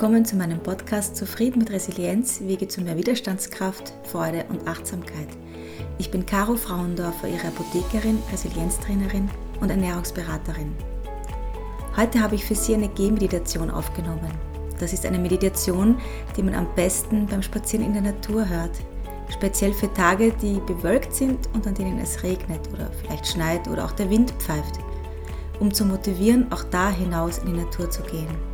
Willkommen zu meinem Podcast Zufrieden mit Resilienz, Wege zu mehr Widerstandskraft, Freude und Achtsamkeit. Ich bin Caro Frauendorfer, Ihre Apothekerin, Resilienztrainerin und Ernährungsberaterin. Heute habe ich für Sie eine Gehmeditation aufgenommen. Das ist eine Meditation, die man am besten beim Spazieren in der Natur hört. Speziell für Tage, die bewölkt sind und an denen es regnet oder vielleicht schneit oder auch der Wind pfeift, um zu motivieren, auch da hinaus in die Natur zu gehen.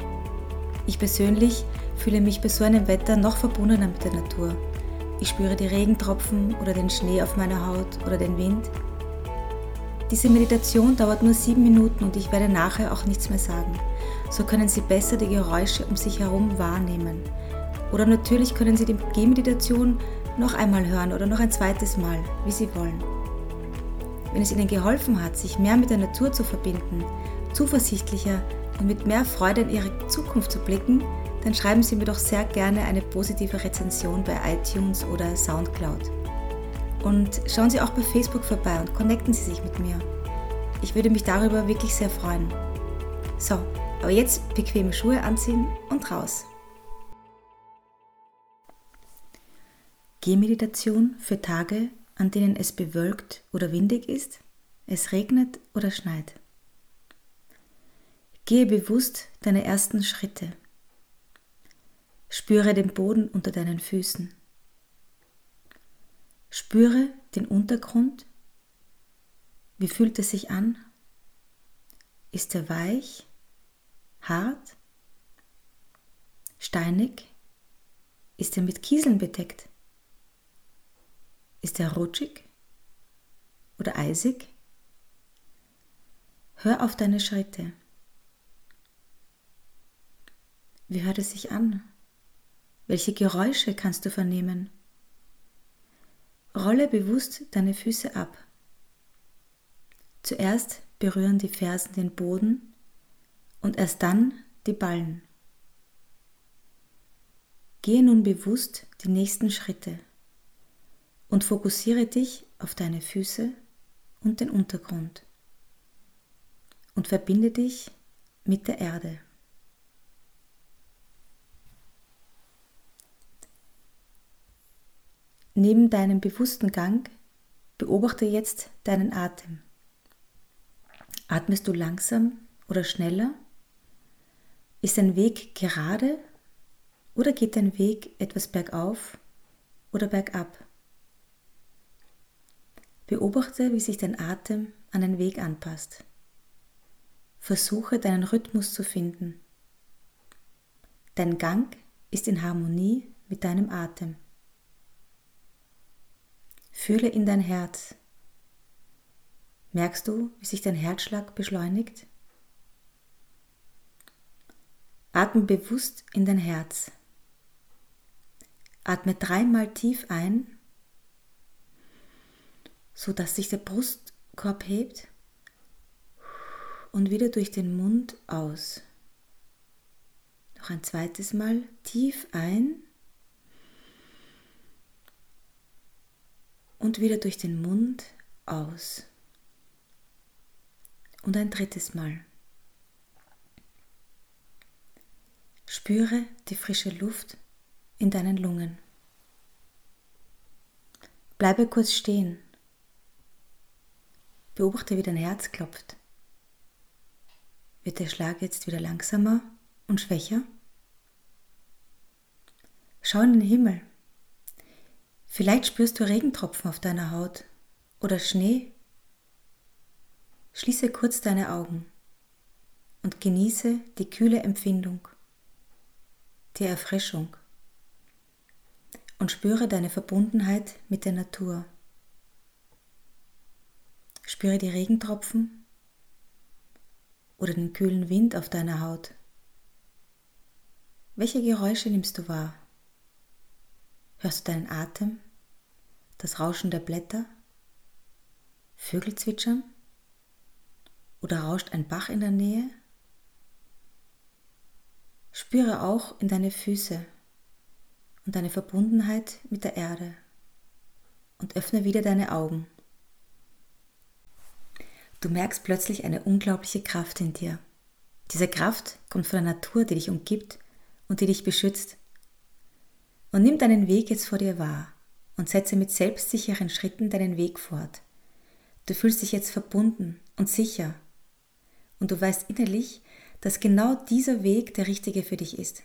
Ich persönlich fühle mich bei so einem Wetter noch verbundener mit der Natur. Ich spüre die Regentropfen oder den Schnee auf meiner Haut oder den Wind. Diese Meditation dauert nur sieben Minuten und ich werde nachher auch nichts mehr sagen. So können Sie besser die Geräusche um sich herum wahrnehmen. Oder natürlich können Sie die Gehmeditation noch einmal hören oder noch ein zweites Mal, wie Sie wollen. Wenn es Ihnen geholfen hat, sich mehr mit der Natur zu verbinden, zuversichtlicher und mit mehr Freude in Ihre Zukunft zu blicken, dann schreiben Sie mir doch sehr gerne eine positive Rezension bei iTunes oder SoundCloud. Und schauen Sie auch bei Facebook vorbei und connecten Sie sich mit mir. Ich würde mich darüber wirklich sehr freuen. So, aber jetzt bequeme Schuhe anziehen und raus. Gehmeditation für Tage, an denen es bewölkt oder windig ist, es regnet oder schneit. Gehe bewusst deine ersten Schritte. Spüre den Boden unter deinen Füßen. Spüre den Untergrund. Wie fühlt es sich an? Ist er weich, hart, steinig? Ist er mit Kieseln bedeckt? Ist er rutschig oder eisig? Hör auf deine Schritte. Wie hört es sich an? Welche Geräusche kannst du vernehmen? Rolle bewusst deine Füße ab. Zuerst berühren die Fersen den Boden und erst dann die Ballen. Gehe nun bewusst die nächsten Schritte und fokussiere dich auf deine Füße und den Untergrund und verbinde dich mit der Erde. Neben deinem bewussten Gang beobachte jetzt deinen Atem. Atmest du langsam oder schneller? Ist dein Weg gerade oder geht dein Weg etwas bergauf oder bergab? Beobachte, wie sich dein Atem an den Weg anpasst. Versuche deinen Rhythmus zu finden. Dein Gang ist in Harmonie mit deinem Atem. Fühle in dein Herz. Merkst du, wie sich dein Herzschlag beschleunigt? Atme bewusst in dein Herz. Atme dreimal tief ein, sodass sich der Brustkorb hebt und wieder durch den Mund aus. Noch ein zweites Mal tief ein und wieder durch den Mund aus. Und ein drittes Mal. Spüre die frische Luft in deinen Lungen. Bleibe kurz stehen. Beobachte, wie dein Herz klopft. Wird der Schlag jetzt wieder langsamer und schwächer? Schau in den Himmel. Vielleicht spürst du Regentropfen auf deiner Haut oder Schnee. Schließe kurz deine Augen und genieße die kühle Empfindung, die Erfrischung und spüre deine Verbundenheit mit der Natur. Spüre die Regentropfen oder den kühlen Wind auf deiner Haut. Welche Geräusche nimmst du wahr? Hörst du deinen Atem? Das Rauschen der Blätter, Vögel zwitschern oder rauscht ein Bach in der Nähe? Spüre auch in deine Füße und deine Verbundenheit mit der Erde und öffne wieder deine Augen. Du merkst plötzlich eine unglaubliche Kraft in dir. Diese Kraft kommt von der Natur, die dich umgibt und die dich beschützt. Und nimm deinen Weg jetzt vor dir wahr und setze mit selbstsicheren Schritten deinen Weg fort. Du fühlst dich jetzt verbunden und sicher und du weißt innerlich, dass genau dieser Weg der richtige für dich ist.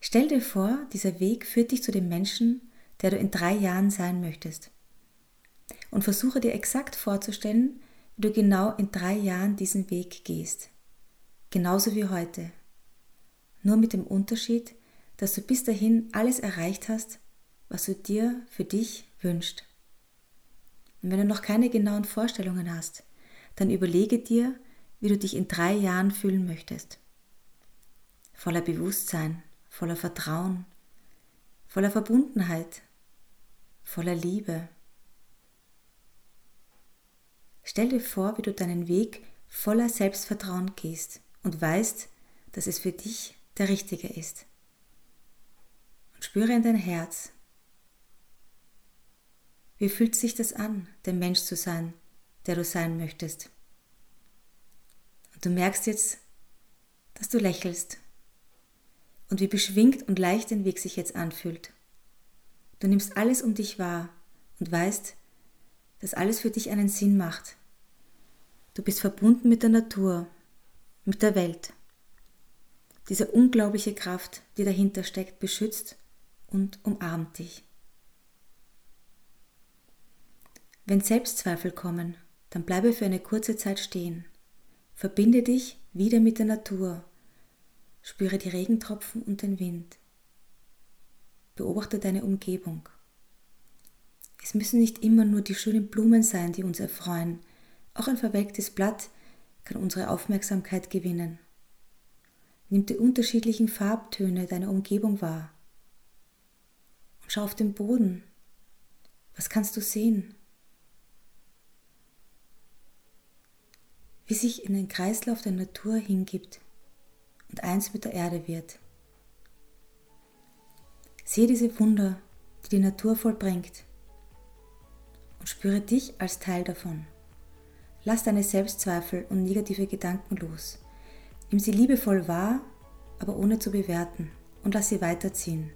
Stell dir vor, dieser Weg führt dich zu dem Menschen, der du in drei Jahren sein möchtest. Und versuche dir exakt vorzustellen, wie du genau in drei Jahren diesen Weg gehst. Genauso wie heute. Nur mit dem Unterschied, dass du bis dahin alles erreicht hast, was du dir für dich wünschst. Und wenn du noch keine genauen Vorstellungen hast, dann überlege dir, wie du dich in drei Jahren fühlen möchtest. Voller Bewusstsein, voller Vertrauen, voller Verbundenheit, voller Liebe. Stell dir vor, wie du deinen Weg voller Selbstvertrauen gehst und weißt, dass es für dich der richtige ist. Und spüre in dein Herz. Wie fühlt sich das an, der Mensch zu sein, der du sein möchtest? Und du merkst jetzt, dass du lächelst und wie beschwingt und leicht dein Weg sich jetzt anfühlt. Du nimmst alles um dich wahr und weißt, dass alles für dich einen Sinn macht. Du bist verbunden mit der Natur, mit der Welt. Diese unglaubliche Kraft, die dahinter steckt, beschützt und umarmt dich. Wenn Selbstzweifel kommen, dann bleibe für eine kurze Zeit stehen. Verbinde dich wieder mit der Natur. Spüre die Regentropfen und den Wind. Beobachte deine Umgebung. Es müssen nicht immer nur die schönen Blumen sein, die uns erfreuen. Auch ein verwelktes Blatt kann unsere Aufmerksamkeit gewinnen. Nimm die unterschiedlichen Farbtöne deiner Umgebung wahr. Und schau auf den Boden. Was kannst du sehen? Wie sich in den Kreislauf der Natur hingibt und eins mit der Erde wird. Sehe diese Wunder, die die Natur vollbringt und spüre dich als Teil davon. Lass deine Selbstzweifel und negative Gedanken los. Nimm sie liebevoll wahr, aber ohne zu bewerten und lass sie weiterziehen.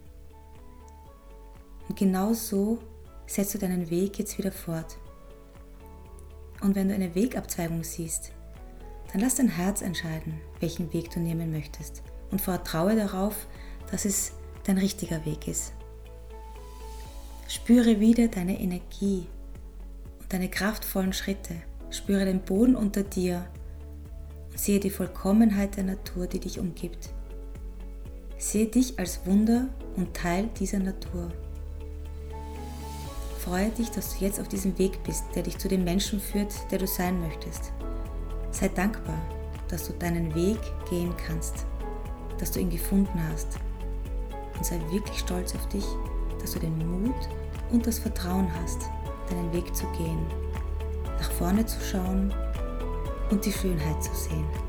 Und genau so setzt du deinen Weg jetzt wieder fort. Und wenn du eine Wegabzweigung siehst, dann lass dein Herz entscheiden, welchen Weg du nehmen möchtest und vertraue darauf, dass es dein richtiger Weg ist. Spüre wieder deine Energie und deine kraftvollen Schritte. Spüre den Boden unter dir Sehe die Vollkommenheit der Natur, die dich umgibt. Sehe dich als Wunder und Teil dieser Natur. Freue dich, dass du jetzt auf diesem Weg bist, der dich zu dem Menschen führt, der du sein möchtest. Sei dankbar, dass du deinen Weg gehen kannst, dass du ihn gefunden hast. Und sei wirklich stolz auf dich, dass du den Mut und das Vertrauen hast, deinen Weg zu gehen, nach vorne zu schauen und die Schönheit zu sehen.